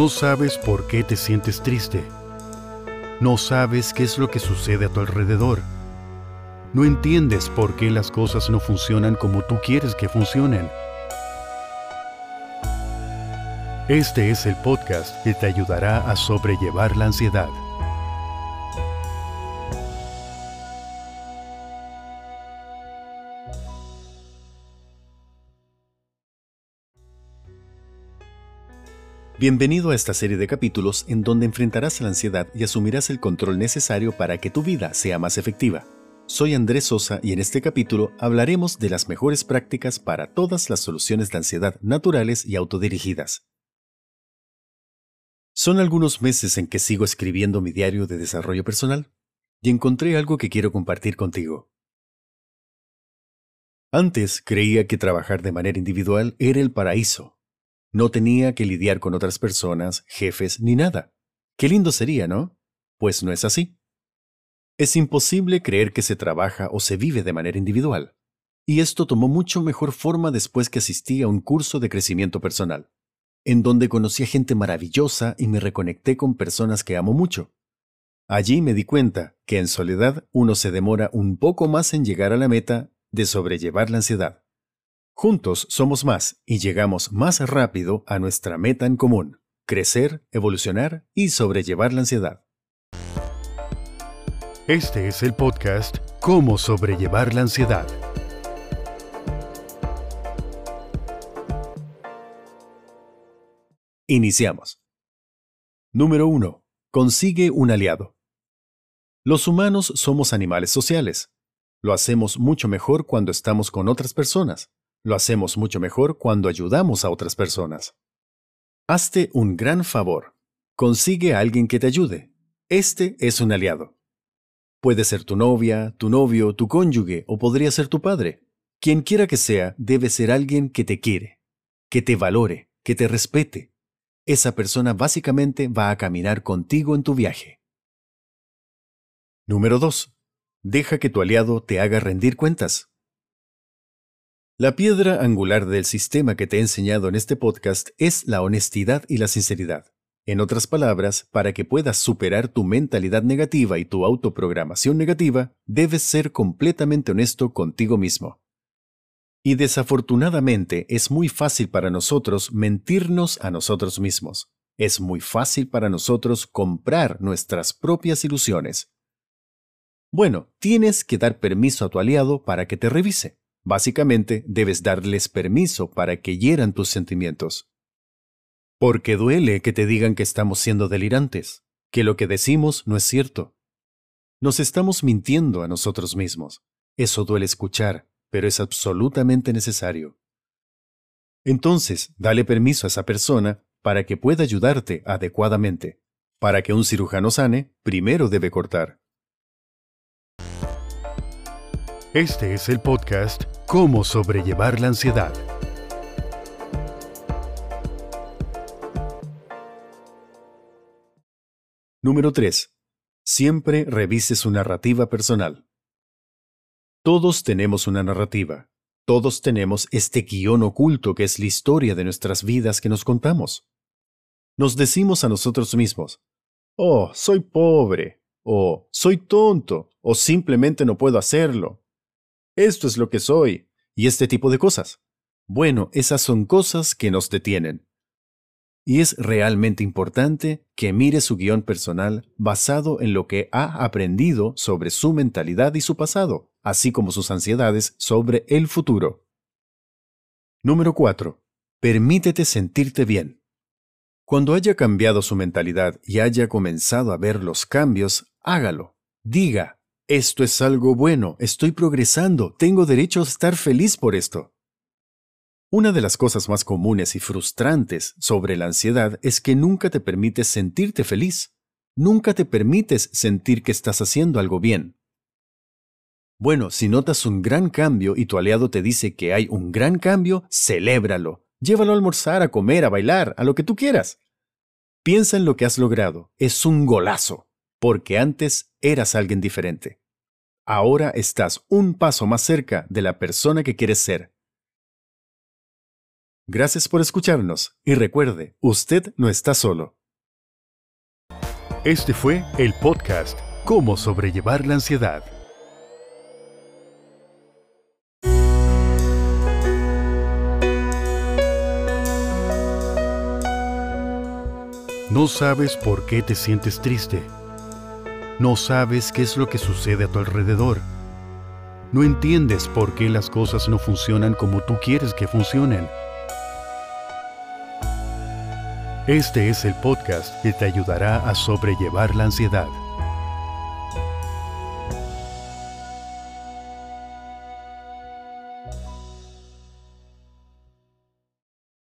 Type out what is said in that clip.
No sabes por qué te sientes triste. No sabes qué es lo que sucede a tu alrededor. No entiendes por qué las cosas no funcionan como tú quieres que funcionen. Este es el podcast que te ayudará a sobrellevar la ansiedad. Bienvenido a esta serie de capítulos en donde enfrentarás la ansiedad y asumirás el control necesario para que tu vida sea más efectiva. Soy Andrés Sosa y en este capítulo hablaremos de las mejores prácticas para todas las soluciones de ansiedad naturales y autodirigidas. Son algunos meses en que sigo escribiendo mi diario de desarrollo personal y encontré algo que quiero compartir contigo. Antes creía que trabajar de manera individual era el paraíso, no tenía que lidiar con otras personas, jefes ni nada. Qué lindo sería, ¿no? Pues no es así. Es imposible creer que se trabaja o se vive de manera individual. Y esto tomó mucho mejor forma después que asistí a un curso de crecimiento personal, en donde conocí a gente maravillosa y me reconecté con personas que amo mucho. Allí me di cuenta que en soledad uno se demora un poco más en llegar a la meta de sobrellevar la ansiedad. Juntos somos más y llegamos más rápido a nuestra meta en común, crecer, evolucionar y sobrellevar la ansiedad. Este es el podcast Cómo sobrellevar la ansiedad. Iniciamos. Número 1. Consigue un aliado. Los humanos somos animales sociales. Lo hacemos mucho mejor cuando estamos con otras personas. Lo hacemos mucho mejor cuando ayudamos a otras personas. Hazte un gran favor. Consigue a alguien que te ayude. Este es un aliado. Puede ser tu novia, tu novio, tu cónyuge o podría ser tu padre. Quien quiera que sea, debe ser alguien que te quiere, que te valore, que te respete. Esa persona básicamente va a caminar contigo en tu viaje. Número 2. Deja que tu aliado te haga rendir cuentas. La piedra angular del sistema que te he enseñado en este podcast es la honestidad y la sinceridad. En otras palabras, para que puedas superar tu mentalidad negativa y tu autoprogramación negativa, debes ser completamente honesto contigo mismo. Y desafortunadamente es muy fácil para nosotros mentirnos a nosotros mismos. Es muy fácil para nosotros comprar nuestras propias ilusiones. Bueno, tienes que dar permiso a tu aliado para que te revise. Básicamente, debes darles permiso para que hieran tus sentimientos. Porque duele que te digan que estamos siendo delirantes, que lo que decimos no es cierto. Nos estamos mintiendo a nosotros mismos. Eso duele escuchar, pero es absolutamente necesario. Entonces, dale permiso a esa persona para que pueda ayudarte adecuadamente. Para que un cirujano sane, primero debe cortar. Este es el podcast Cómo sobrellevar la ansiedad. Número 3. Siempre revise su narrativa personal. Todos tenemos una narrativa. Todos tenemos este guion oculto que es la historia de nuestras vidas que nos contamos. Nos decimos a nosotros mismos, oh, soy pobre, o soy tonto, o simplemente no puedo hacerlo, esto es lo que soy, y este tipo de cosas. Bueno, esas son cosas que nos detienen. Y es realmente importante que mire su guion personal basado en lo que ha aprendido sobre su mentalidad y su pasado, así como sus ansiedades sobre el futuro. Número 4. Permítete sentirte bien. Cuando haya cambiado su mentalidad y haya comenzado a ver los cambios, hágalo. Diga, esto es algo bueno, estoy progresando, tengo derecho a estar feliz por esto. Una de las cosas más comunes y frustrantes sobre la ansiedad es que nunca te permites sentirte feliz. Nunca te permites sentir que estás haciendo algo bien. Bueno, si notas un gran cambio y tu aliado te dice que hay un gran cambio, celébralo. Llévalo a almorzar, a comer, a bailar, a lo que tú quieras. Piensa en lo que has logrado. Es un golazo, porque antes eras alguien diferente ahora estás un paso más cerca de la persona que quieres ser. Gracias por escucharnos y recuerde, usted no está solo. Este fue el podcast Cómo sobrellevar la ansiedad. No sabes por qué te sientes triste. No sabes qué es lo que sucede a tu alrededor. No entiendes por qué las cosas no funcionan como tú quieres que funcionen. Este es el podcast que te ayudará a sobrellevar la ansiedad.